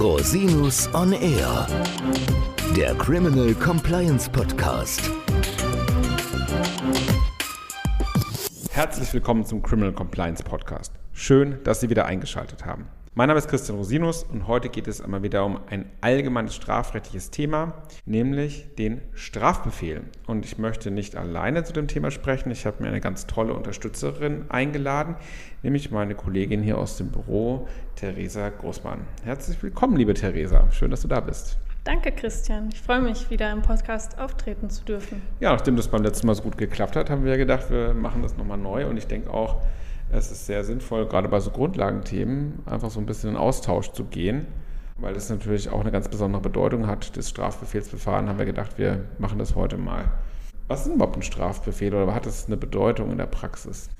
Rosinus on Air, der Criminal Compliance Podcast. Herzlich willkommen zum Criminal Compliance Podcast. Schön, dass Sie wieder eingeschaltet haben. Mein Name ist Christian Rosinus und heute geht es einmal wieder um ein allgemeines strafrechtliches Thema, nämlich den Strafbefehl. Und ich möchte nicht alleine zu dem Thema sprechen. Ich habe mir eine ganz tolle Unterstützerin eingeladen, nämlich meine Kollegin hier aus dem Büro, Theresa Großmann. Herzlich willkommen, liebe Theresa. Schön, dass du da bist. Danke, Christian. Ich freue mich, wieder im Podcast auftreten zu dürfen. Ja, nachdem das beim letzten Mal so gut geklappt hat, haben wir gedacht, wir machen das nochmal neu. Und ich denke auch, es ist sehr sinnvoll, gerade bei so Grundlagenthemen, einfach so ein bisschen in Austausch zu gehen, weil das natürlich auch eine ganz besondere Bedeutung hat. Das Strafbefehlsverfahren haben wir gedacht, wir machen das heute mal. Was ist überhaupt ein Strafbefehl oder hat das eine Bedeutung in der Praxis?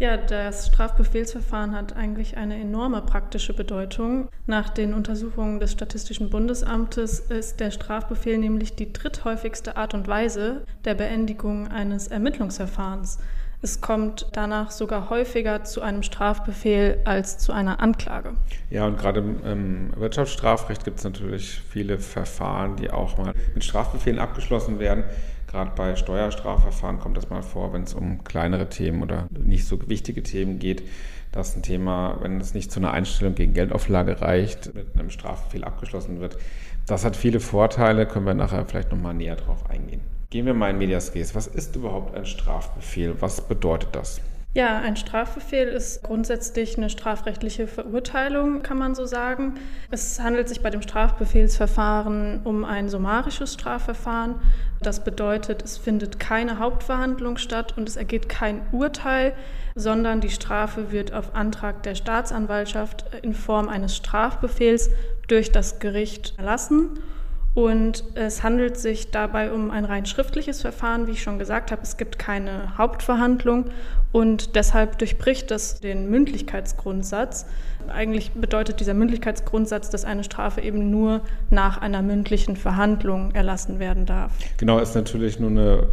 Ja, das Strafbefehlsverfahren hat eigentlich eine enorme praktische Bedeutung. Nach den Untersuchungen des Statistischen Bundesamtes ist der Strafbefehl nämlich die dritthäufigste Art und Weise der Beendigung eines Ermittlungsverfahrens. Es kommt danach sogar häufiger zu einem Strafbefehl als zu einer Anklage. Ja, und gerade im Wirtschaftsstrafrecht gibt es natürlich viele Verfahren, die auch mal mit Strafbefehlen abgeschlossen werden. Gerade bei Steuerstrafverfahren kommt das mal vor, wenn es um kleinere Themen oder nicht so wichtige Themen geht, dass ein Thema, wenn es nicht zu einer Einstellung gegen Geldauflage reicht, mit einem Strafbefehl abgeschlossen wird. Das hat viele Vorteile, können wir nachher vielleicht nochmal näher drauf eingehen. Gehen wir mal in Medias Res. Was ist überhaupt ein Strafbefehl? Was bedeutet das? Ja, ein Strafbefehl ist grundsätzlich eine strafrechtliche Verurteilung, kann man so sagen. Es handelt sich bei dem Strafbefehlsverfahren um ein summarisches Strafverfahren. Das bedeutet, es findet keine Hauptverhandlung statt und es ergeht kein Urteil, sondern die Strafe wird auf Antrag der Staatsanwaltschaft in Form eines Strafbefehls durch das Gericht erlassen. Und es handelt sich dabei um ein rein schriftliches Verfahren, wie ich schon gesagt habe. Es gibt keine Hauptverhandlung und deshalb durchbricht es den Mündlichkeitsgrundsatz. Eigentlich bedeutet dieser Mündlichkeitsgrundsatz, dass eine Strafe eben nur nach einer mündlichen Verhandlung erlassen werden darf. Genau, ist natürlich nur eine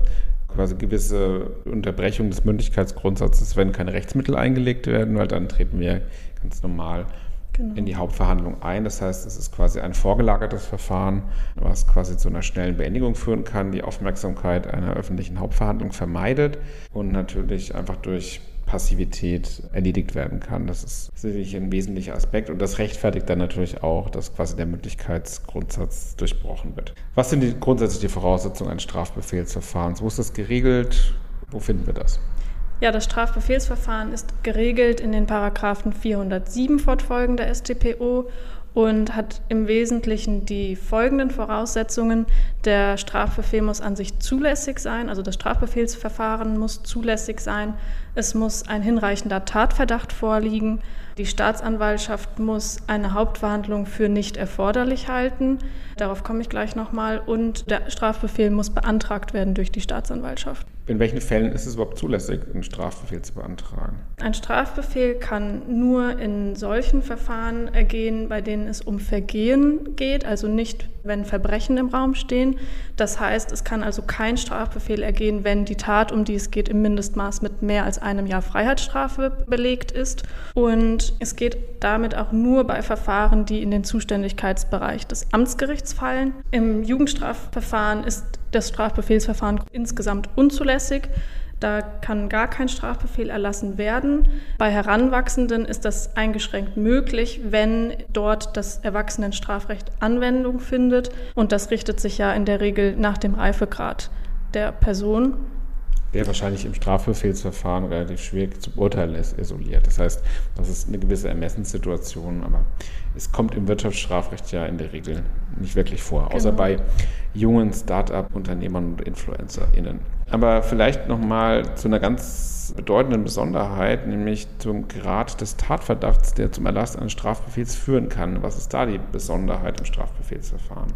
quasi gewisse Unterbrechung des Mündlichkeitsgrundsatzes, wenn keine Rechtsmittel eingelegt werden, weil dann treten wir ganz normal genau. in die Hauptverhandlung ein. Das heißt, es ist quasi ein vorgelagertes Verfahren, was quasi zu einer schnellen Beendigung führen kann, die Aufmerksamkeit einer öffentlichen Hauptverhandlung vermeidet und natürlich einfach durch Passivität erledigt werden kann. Das ist sicherlich ein wesentlicher Aspekt und das rechtfertigt dann natürlich auch, dass quasi der Mündlichkeitsgrundsatz durchbrochen wird. Was sind die, grundsätzlich die Voraussetzungen eines Strafbefehlsverfahrens? Wo ist das geregelt? Wo finden wir das? Ja, das Strafbefehlsverfahren ist geregelt in den Paragraphen 407 fortfolgende StPO und hat im Wesentlichen die folgenden Voraussetzungen. Der Strafbefehl muss an sich zulässig sein, also das Strafbefehlsverfahren muss zulässig sein. Es muss ein hinreichender Tatverdacht vorliegen. Die Staatsanwaltschaft muss eine Hauptverhandlung für nicht erforderlich halten. Darauf komme ich gleich nochmal. Und der Strafbefehl muss beantragt werden durch die Staatsanwaltschaft. In welchen Fällen ist es überhaupt zulässig, einen Strafbefehl zu beantragen? Ein Strafbefehl kann nur in solchen Verfahren ergehen, bei denen es um Vergehen geht, also nicht, wenn Verbrechen im Raum stehen. Das heißt, es kann also kein Strafbefehl ergehen, wenn die Tat, um die es geht, im Mindestmaß mit mehr als einem Jahr Freiheitsstrafe belegt ist. Und es geht damit auch nur bei Verfahren, die in den Zuständigkeitsbereich des Amtsgerichts fallen. Im Jugendstrafverfahren ist das Strafbefehlsverfahren insgesamt unzulässig. Da kann gar kein Strafbefehl erlassen werden. Bei Heranwachsenden ist das eingeschränkt möglich, wenn dort das Erwachsenenstrafrecht Anwendung findet. Und das richtet sich ja in der Regel nach dem Reifegrad der Person der wahrscheinlich im Strafbefehlsverfahren relativ schwierig zu beurteilen ist, isoliert. Das heißt, das ist eine gewisse Ermessenssituation, aber es kommt im Wirtschaftsstrafrecht ja in der Regel nicht wirklich vor, genau. außer bei jungen Start-up-Unternehmern und InfluencerInnen. Aber vielleicht nochmal zu einer ganz bedeutenden Besonderheit, nämlich zum Grad des Tatverdachts, der zum Erlass eines Strafbefehls führen kann. Was ist da die Besonderheit im Strafbefehlsverfahren?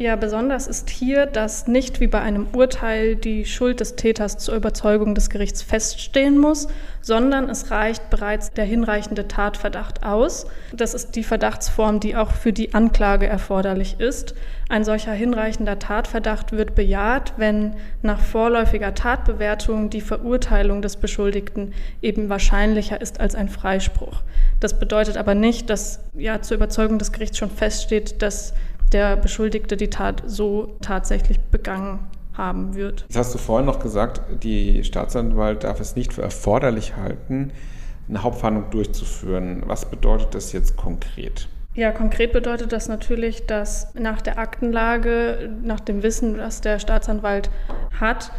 Ja, besonders ist hier, dass nicht wie bei einem Urteil die Schuld des Täters zur Überzeugung des Gerichts feststehen muss, sondern es reicht bereits der hinreichende Tatverdacht aus. Das ist die Verdachtsform, die auch für die Anklage erforderlich ist. Ein solcher hinreichender Tatverdacht wird bejaht, wenn nach vorläufiger Tatbewertung die Verurteilung des Beschuldigten eben wahrscheinlicher ist als ein Freispruch. Das bedeutet aber nicht, dass ja zur Überzeugung des Gerichts schon feststeht, dass der Beschuldigte die Tat so tatsächlich begangen haben wird. Das hast du vorhin noch gesagt, die Staatsanwalt darf es nicht für erforderlich halten, eine Hauptverhandlung durchzuführen. Was bedeutet das jetzt konkret? Ja, konkret bedeutet das natürlich, dass nach der Aktenlage, nach dem Wissen, was der Staatsanwalt hat,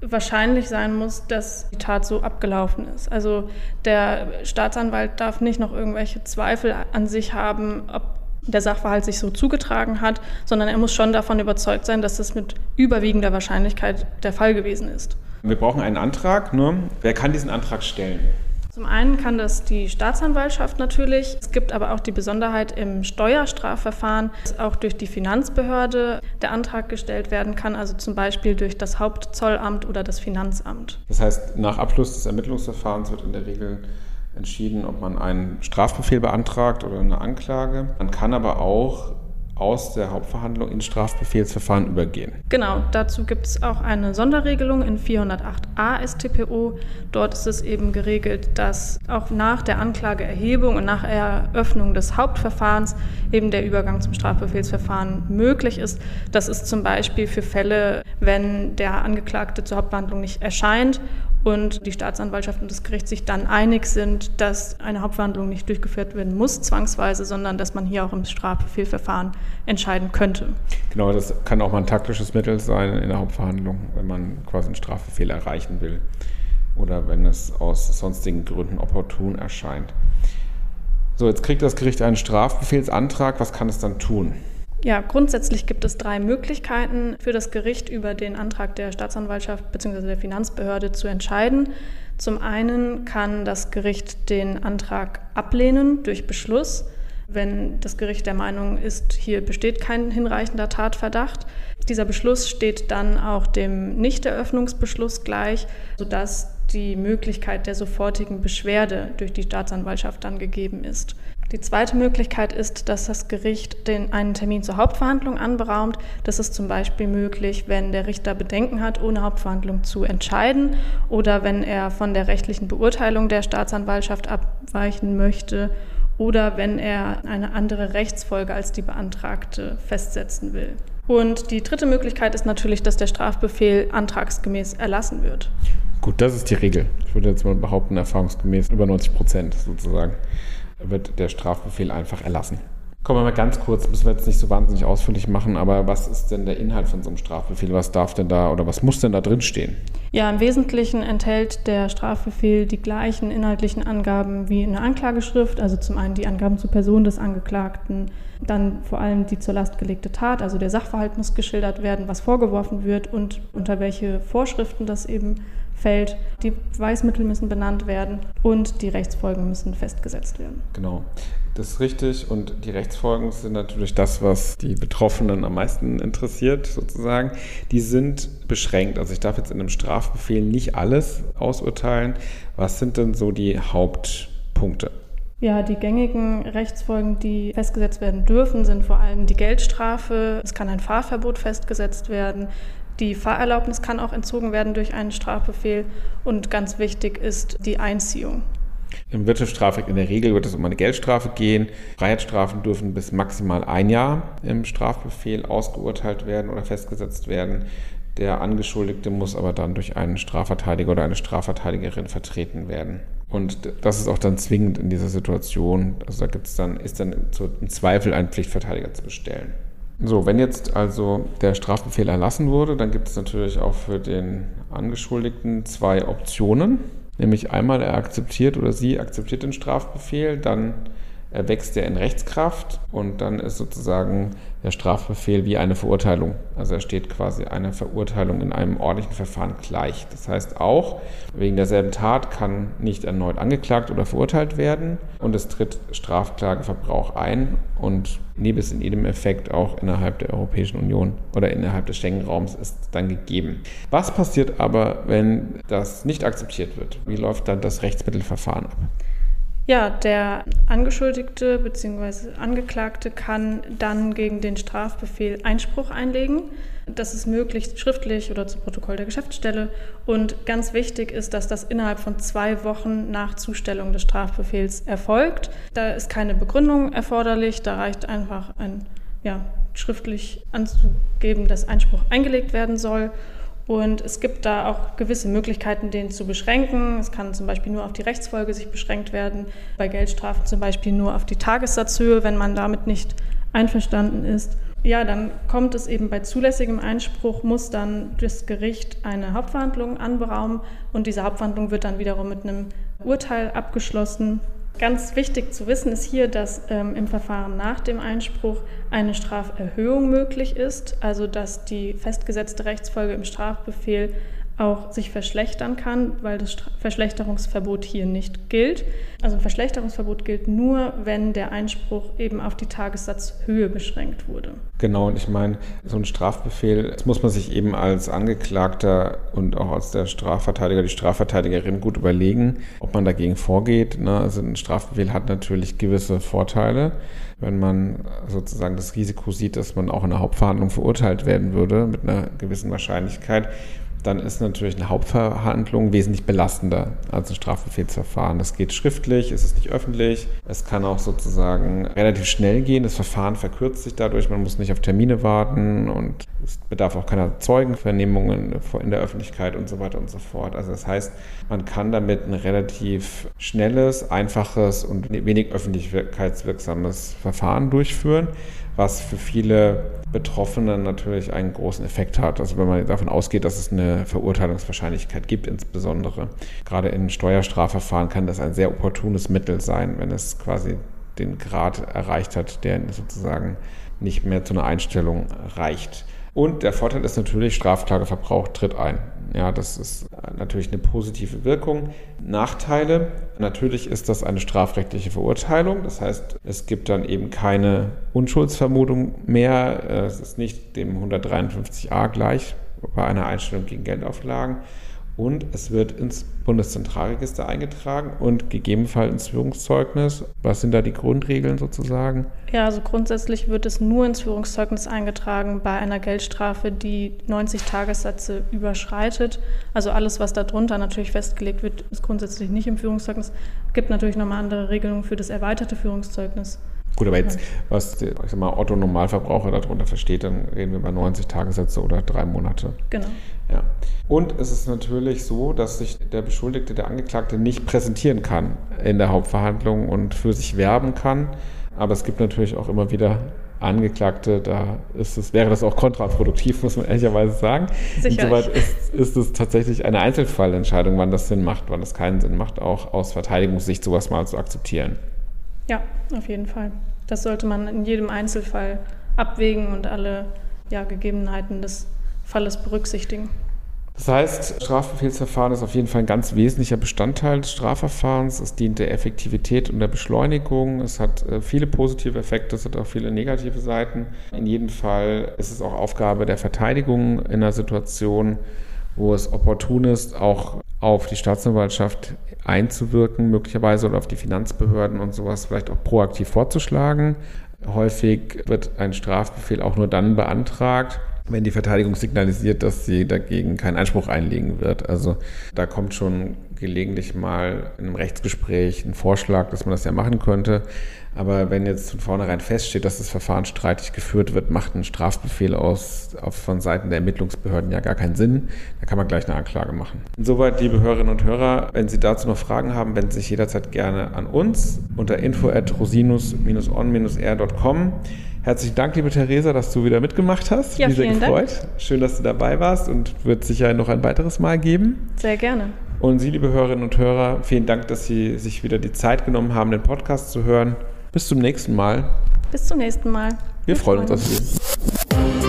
wahrscheinlich sein muss, dass die Tat so abgelaufen ist. Also der Staatsanwalt darf nicht noch irgendwelche Zweifel an sich haben, ob der Sachverhalt sich so zugetragen hat, sondern er muss schon davon überzeugt sein, dass das mit überwiegender Wahrscheinlichkeit der Fall gewesen ist. Wir brauchen einen Antrag. Ne? Wer kann diesen Antrag stellen? Zum einen kann das die Staatsanwaltschaft natürlich. Es gibt aber auch die Besonderheit im Steuerstrafverfahren, dass auch durch die Finanzbehörde der Antrag gestellt werden kann, also zum Beispiel durch das Hauptzollamt oder das Finanzamt. Das heißt, nach Abschluss des Ermittlungsverfahrens wird in der Regel entschieden, ob man einen Strafbefehl beantragt oder eine Anklage. Man kann aber auch aus der Hauptverhandlung ins Strafbefehlsverfahren übergehen. Genau, dazu gibt es auch eine Sonderregelung in 408a StPO. Dort ist es eben geregelt, dass auch nach der Anklageerhebung und nach Eröffnung des Hauptverfahrens eben der Übergang zum Strafbefehlsverfahren möglich ist. Das ist zum Beispiel für Fälle, wenn der Angeklagte zur Hauptverhandlung nicht erscheint und die Staatsanwaltschaft und das Gericht sich dann einig sind, dass eine Hauptverhandlung nicht durchgeführt werden muss, zwangsweise, sondern dass man hier auch im Strafbefehlverfahren entscheiden könnte. Genau, das kann auch mal ein taktisches Mittel sein in der Hauptverhandlung, wenn man quasi einen Strafbefehl erreichen will oder wenn es aus sonstigen Gründen opportun erscheint. So, jetzt kriegt das Gericht einen Strafbefehlsantrag. Was kann es dann tun? Ja, grundsätzlich gibt es drei Möglichkeiten für das Gericht über den Antrag der Staatsanwaltschaft bzw. der Finanzbehörde zu entscheiden. Zum einen kann das Gericht den Antrag ablehnen durch Beschluss, wenn das Gericht der Meinung ist, hier besteht kein hinreichender Tatverdacht. Dieser Beschluss steht dann auch dem Nichteröffnungsbeschluss gleich, sodass die Möglichkeit der sofortigen Beschwerde durch die Staatsanwaltschaft dann gegeben ist. Die zweite Möglichkeit ist, dass das Gericht den, einen Termin zur Hauptverhandlung anberaumt. Das ist zum Beispiel möglich, wenn der Richter Bedenken hat, ohne Hauptverhandlung zu entscheiden oder wenn er von der rechtlichen Beurteilung der Staatsanwaltschaft abweichen möchte oder wenn er eine andere Rechtsfolge als die beantragte festsetzen will. Und die dritte Möglichkeit ist natürlich, dass der Strafbefehl antragsgemäß erlassen wird. Gut, das ist die Regel. Ich würde jetzt mal behaupten, erfahrungsgemäß über 90 Prozent sozusagen wird der Strafbefehl einfach erlassen. Kommen wir mal ganz kurz, müssen wir jetzt nicht so wahnsinnig ausführlich machen, aber was ist denn der Inhalt von so einem Strafbefehl? Was darf denn da oder was muss denn da drin stehen? Ja, im Wesentlichen enthält der Strafbefehl die gleichen inhaltlichen Angaben wie in der Anklageschrift, also zum einen die Angaben zur Person des Angeklagten, dann vor allem die zur Last gelegte Tat, also der Sachverhalt muss geschildert werden, was vorgeworfen wird und unter welche Vorschriften das eben fällt. Die Beweismittel müssen benannt werden und die Rechtsfolgen müssen festgesetzt werden. Genau. Das ist richtig und die Rechtsfolgen sind natürlich das, was die Betroffenen am meisten interessiert, sozusagen. Die sind beschränkt. Also ich darf jetzt in einem Strafbefehl nicht alles ausurteilen. Was sind denn so die Hauptpunkte? Ja, die gängigen Rechtsfolgen, die festgesetzt werden dürfen, sind vor allem die Geldstrafe. Es kann ein Fahrverbot festgesetzt werden. Die Fahrerlaubnis kann auch entzogen werden durch einen Strafbefehl. Und ganz wichtig ist die Einziehung. Im Wirtschaftsstrafrecht in der Regel wird es um eine Geldstrafe gehen. Freiheitsstrafen dürfen bis maximal ein Jahr im Strafbefehl ausgeurteilt werden oder festgesetzt werden. Der Angeschuldigte muss aber dann durch einen Strafverteidiger oder eine Strafverteidigerin vertreten werden. Und das ist auch dann zwingend in dieser Situation. Also da gibt's dann, ist dann im Zweifel ein Pflichtverteidiger zu bestellen. So, wenn jetzt also der Strafbefehl erlassen wurde, dann gibt es natürlich auch für den Angeschuldigten zwei Optionen. Nämlich einmal er akzeptiert oder sie akzeptiert den Strafbefehl, dann wächst er in Rechtskraft und dann ist sozusagen der Strafbefehl wie eine Verurteilung. Also er steht quasi einer Verurteilung in einem ordentlichen Verfahren gleich. Das heißt auch, wegen derselben Tat kann nicht erneut angeklagt oder verurteilt werden und es tritt Strafklageverbrauch ein und Nebis in jedem Effekt auch innerhalb der Europäischen Union oder innerhalb des Schengen-Raums ist dann gegeben. Was passiert aber, wenn das nicht akzeptiert wird? Wie läuft dann das Rechtsmittelverfahren ab? Ja, der Angeschuldigte bzw. Angeklagte kann dann gegen den Strafbefehl Einspruch einlegen. Das ist möglich schriftlich oder zu Protokoll der Geschäftsstelle. Und ganz wichtig ist, dass das innerhalb von zwei Wochen nach Zustellung des Strafbefehls erfolgt. Da ist keine Begründung erforderlich, da reicht einfach ein ja, schriftlich anzugeben, dass Einspruch eingelegt werden soll. Und es gibt da auch gewisse Möglichkeiten, den zu beschränken. Es kann zum Beispiel nur auf die Rechtsfolge sich beschränkt werden, bei Geldstrafen zum Beispiel nur auf die Tagessatzhöhe, wenn man damit nicht einverstanden ist. Ja, dann kommt es eben bei zulässigem Einspruch, muss dann das Gericht eine Hauptverhandlung anberaumen und diese Hauptverhandlung wird dann wiederum mit einem Urteil abgeschlossen. Ganz wichtig zu wissen ist hier, dass ähm, im Verfahren nach dem Einspruch eine Straferhöhung möglich ist, also dass die festgesetzte Rechtsfolge im Strafbefehl auch sich verschlechtern kann, weil das Verschlechterungsverbot hier nicht gilt. Also ein Verschlechterungsverbot gilt nur, wenn der Einspruch eben auf die Tagessatzhöhe beschränkt wurde. Genau, und ich meine, so ein Strafbefehl, das muss man sich eben als Angeklagter und auch als der Strafverteidiger, die Strafverteidigerin gut überlegen, ob man dagegen vorgeht. Ne? Also ein Strafbefehl hat natürlich gewisse Vorteile wenn man sozusagen das Risiko sieht, dass man auch in der Hauptverhandlung verurteilt werden würde mit einer gewissen Wahrscheinlichkeit, dann ist natürlich eine Hauptverhandlung wesentlich belastender als ein Strafbefehlsverfahren. Das geht schriftlich, es ist nicht öffentlich, es kann auch sozusagen relativ schnell gehen, das Verfahren verkürzt sich dadurch, man muss nicht auf Termine warten und es bedarf auch keiner Zeugenvernehmungen in der Öffentlichkeit und so weiter und so fort. Also das heißt, man kann damit ein relativ schnelles, einfaches und wenig öffentlichkeitswirksames Verfahren durchführen was für viele Betroffene natürlich einen großen Effekt hat. Also wenn man davon ausgeht, dass es eine Verurteilungswahrscheinlichkeit gibt, insbesondere gerade in Steuerstrafverfahren kann das ein sehr opportunes Mittel sein, wenn es quasi den Grad erreicht hat, der sozusagen nicht mehr zu einer Einstellung reicht. Und der Vorteil ist natürlich, Strafklageverbrauch tritt ein. Ja, das ist natürlich eine positive Wirkung. Nachteile, natürlich ist das eine strafrechtliche Verurteilung. Das heißt, es gibt dann eben keine Unschuldsvermutung mehr. Es ist nicht dem 153a gleich bei einer Einstellung gegen Geldauflagen und es wird ins Bundeszentralregister eingetragen und gegebenenfalls ins Führungszeugnis. Was sind da die Grundregeln sozusagen? Ja, also grundsätzlich wird es nur ins Führungszeugnis eingetragen bei einer Geldstrafe, die 90 Tagessätze überschreitet. Also alles, was darunter natürlich festgelegt wird, ist grundsätzlich nicht im Führungszeugnis. Es gibt natürlich nochmal andere Regelungen für das erweiterte Führungszeugnis. Gut, aber jetzt, was ich sag mal, Otto Normalverbraucher darunter versteht, dann reden wir über 90 Tagessätze oder drei Monate. Genau. Ja. Und es ist natürlich so, dass sich der Beschuldigte, der Angeklagte nicht präsentieren kann in der Hauptverhandlung und für sich werben kann. Aber es gibt natürlich auch immer wieder Angeklagte, da ist es, wäre das auch kontraproduktiv, muss man ehrlicherweise sagen. Insoweit ist, ist es tatsächlich eine Einzelfallentscheidung, wann das Sinn macht, wann das keinen Sinn macht, auch aus Verteidigungssicht sowas mal zu akzeptieren. Ja, auf jeden Fall. Das sollte man in jedem Einzelfall abwägen und alle ja, Gegebenheiten des Falles berücksichtigen. Das heißt, Strafbefehlsverfahren ist auf jeden Fall ein ganz wesentlicher Bestandteil des Strafverfahrens. Es dient der Effektivität und der Beschleunigung. Es hat äh, viele positive Effekte, es hat auch viele negative Seiten. In jedem Fall ist es auch Aufgabe der Verteidigung in einer Situation, wo es opportun ist, auch auf die Staatsanwaltschaft einzuwirken, möglicherweise oder auf die Finanzbehörden und sowas vielleicht auch proaktiv vorzuschlagen. Häufig wird ein Strafbefehl auch nur dann beantragt, wenn die Verteidigung signalisiert, dass sie dagegen keinen Einspruch einlegen wird. Also da kommt schon gelegentlich mal in einem Rechtsgespräch ein Vorschlag, dass man das ja machen könnte. Aber wenn jetzt von vornherein feststeht, dass das Verfahren streitig geführt wird, macht ein Strafbefehl aus, von Seiten der Ermittlungsbehörden ja gar keinen Sinn. Da kann man gleich eine Anklage machen. Insoweit, liebe Hörerinnen und Hörer, wenn Sie dazu noch Fragen haben, wenden Sie sich jederzeit gerne an uns unter info at rosinus-on-r.com. Herzlichen Dank, liebe Theresa, dass du wieder mitgemacht hast. Ja, Mich sehr gefreut. Dank. Schön, dass du dabei warst und wird sicher noch ein weiteres Mal geben. Sehr gerne. Und Sie, liebe Hörerinnen und Hörer, vielen Dank, dass Sie sich wieder die Zeit genommen haben, den Podcast zu hören. Bis zum nächsten Mal. Bis zum nächsten Mal. Wir, Wir freuen uns auf Sie.